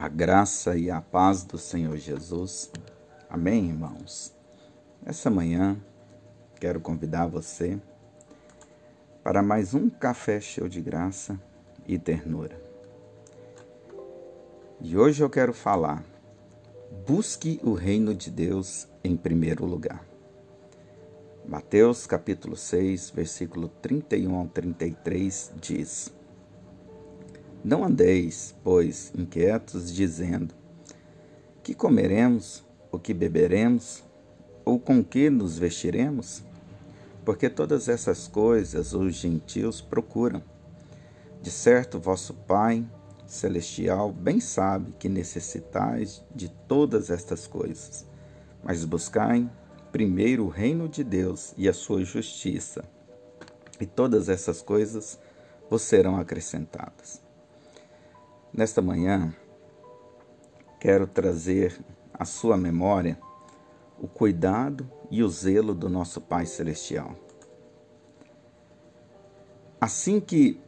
A graça e a paz do Senhor Jesus. Amém, irmãos? Essa manhã quero convidar você para mais um café cheio de graça e ternura. E hoje eu quero falar: busque o reino de Deus em primeiro lugar. Mateus capítulo 6, versículo 31 ao 33 diz: não andeis, pois, inquietos, dizendo: Que comeremos, o que beberemos, ou com que nos vestiremos? Porque todas essas coisas os gentios procuram. De certo, vosso Pai celestial bem sabe que necessitais de todas estas coisas. Mas buscai primeiro o reino de Deus e a sua justiça, e todas essas coisas vos serão acrescentadas. Nesta manhã, quero trazer à sua memória o cuidado e o zelo do nosso Pai Celestial. Assim que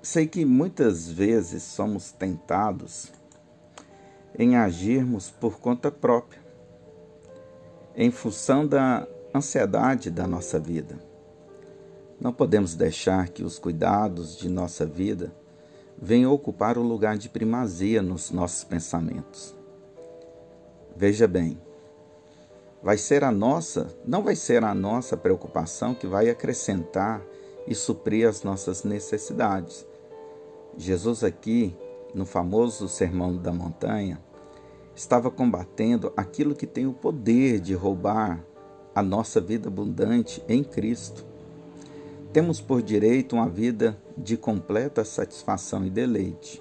sei que muitas vezes somos tentados em agirmos por conta própria, em função da ansiedade da nossa vida. Não podemos deixar que os cuidados de nossa vida vem ocupar o lugar de primazia nos nossos pensamentos. Veja bem, vai ser a nossa, não vai ser a nossa preocupação que vai acrescentar e suprir as nossas necessidades. Jesus aqui, no famoso Sermão da Montanha, estava combatendo aquilo que tem o poder de roubar a nossa vida abundante em Cristo. Temos por direito uma vida de completa satisfação e deleite.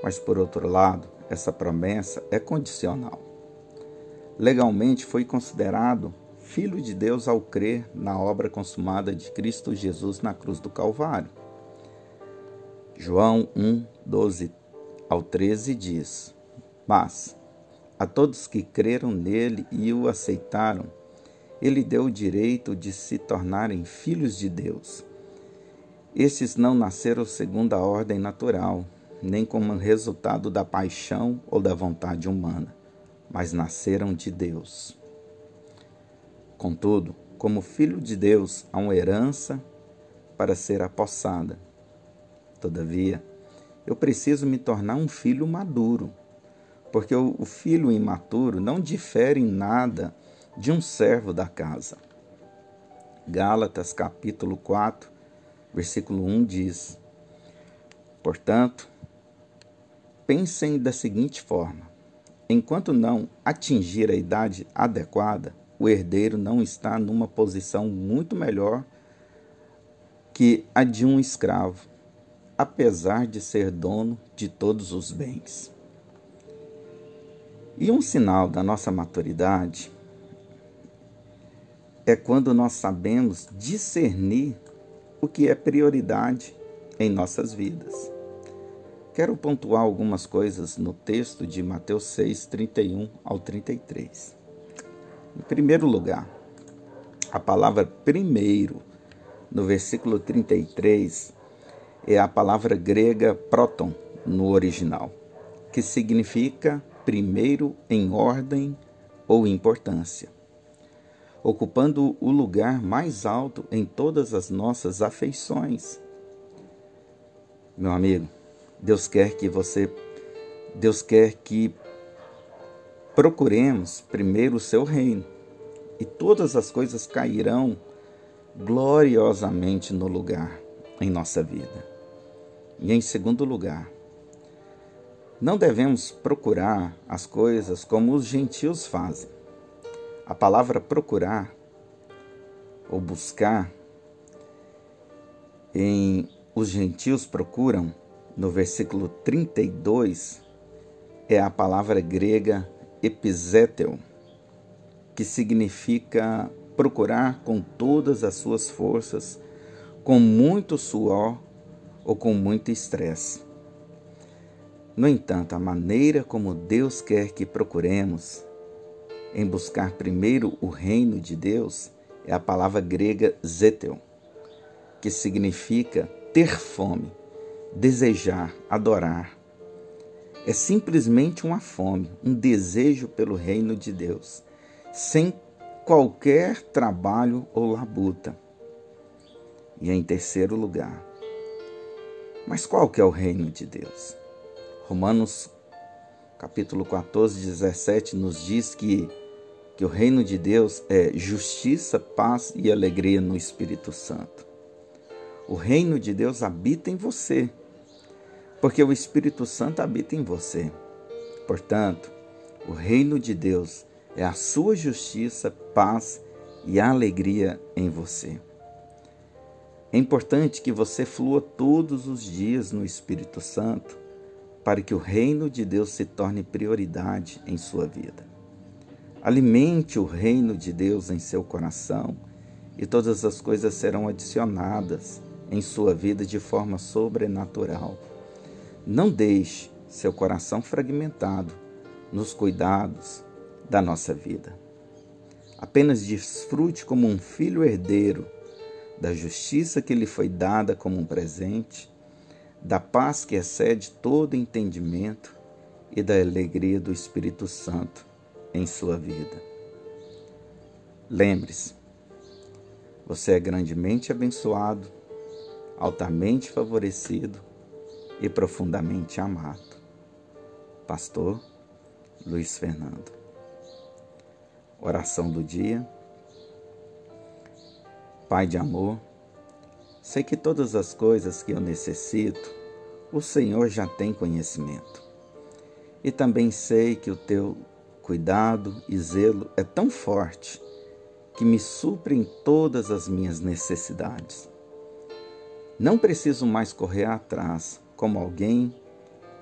Mas, por outro lado, essa promessa é condicional. Legalmente foi considerado filho de Deus ao crer na obra consumada de Cristo Jesus na cruz do Calvário. João 1, 12 ao 13 diz: Mas a todos que creram nele e o aceitaram, ele deu o direito de se tornarem filhos de Deus. Estes não nasceram segundo a ordem natural, nem como resultado da paixão ou da vontade humana, mas nasceram de Deus. Contudo, como filho de Deus, há uma herança para ser apossada. Todavia, eu preciso me tornar um filho maduro, porque o filho imaturo não difere em nada de um servo da casa. Gálatas capítulo 4, versículo 1 diz: Portanto, pensem da seguinte forma: enquanto não atingir a idade adequada, o herdeiro não está numa posição muito melhor que a de um escravo, apesar de ser dono de todos os bens. E um sinal da nossa maturidade é quando nós sabemos discernir o que é prioridade em nossas vidas. Quero pontuar algumas coisas no texto de Mateus 6, 31 ao 33. Em primeiro lugar, a palavra primeiro, no versículo 33, é a palavra grega proton no original, que significa primeiro em ordem ou importância ocupando o lugar mais alto em todas as nossas afeições. Meu amigo, Deus quer que você, Deus quer que procuremos primeiro o seu reino e todas as coisas cairão gloriosamente no lugar em nossa vida. E em segundo lugar, não devemos procurar as coisas como os gentios fazem a palavra procurar ou buscar em os gentios procuram, no versículo 32, é a palavra grega episétel, que significa procurar com todas as suas forças, com muito suor ou com muito estresse. No entanto, a maneira como Deus quer que procuremos em buscar primeiro o reino de Deus é a palavra grega zetel, que significa ter fome, desejar, adorar. é simplesmente uma fome, um desejo pelo reino de Deus, sem qualquer trabalho ou labuta. E em terceiro lugar, mas qual que é o reino de Deus? Romanos capítulo 14, 17 nos diz que, que o reino de Deus é justiça, paz e alegria no Espírito Santo. O reino de Deus habita em você, porque o Espírito Santo habita em você. Portanto, o reino de Deus é a sua justiça, paz e alegria em você. É importante que você flua todos os dias no Espírito Santo para que o reino de Deus se torne prioridade em sua vida. Alimente o reino de Deus em seu coração e todas as coisas serão adicionadas em sua vida de forma sobrenatural. Não deixe seu coração fragmentado nos cuidados da nossa vida. Apenas desfrute como um filho herdeiro da justiça que lhe foi dada como um presente, da paz que excede todo entendimento e da alegria do Espírito Santo em sua vida. Lembre-se, você é grandemente abençoado altamente favorecido e profundamente amado. Pastor Luiz Fernando. Oração do dia. Pai de amor, sei que todas as coisas que eu necessito, o Senhor já tem conhecimento. E também sei que o teu cuidado e zelo é tão forte que me supre em todas as minhas necessidades. Não preciso mais correr atrás como alguém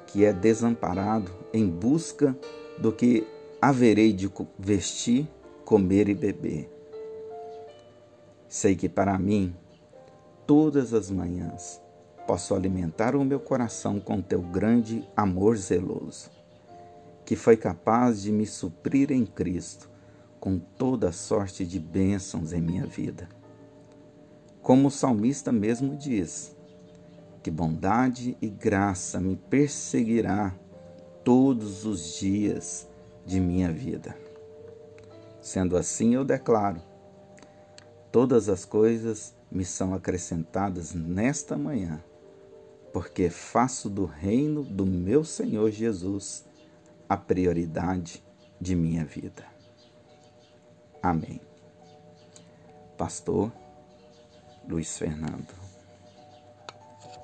que é desamparado em busca do que haverei de vestir, comer e beber. Sei que para mim, todas as manhãs, posso alimentar o meu coração com teu grande amor zeloso, que foi capaz de me suprir em Cristo com toda sorte de bênçãos em minha vida. Como o salmista mesmo diz, que bondade e graça me perseguirá todos os dias de minha vida. Sendo assim, eu declaro: todas as coisas me são acrescentadas nesta manhã, porque faço do reino do meu Senhor Jesus a prioridade de minha vida. Amém. Pastor Luiz Fernando.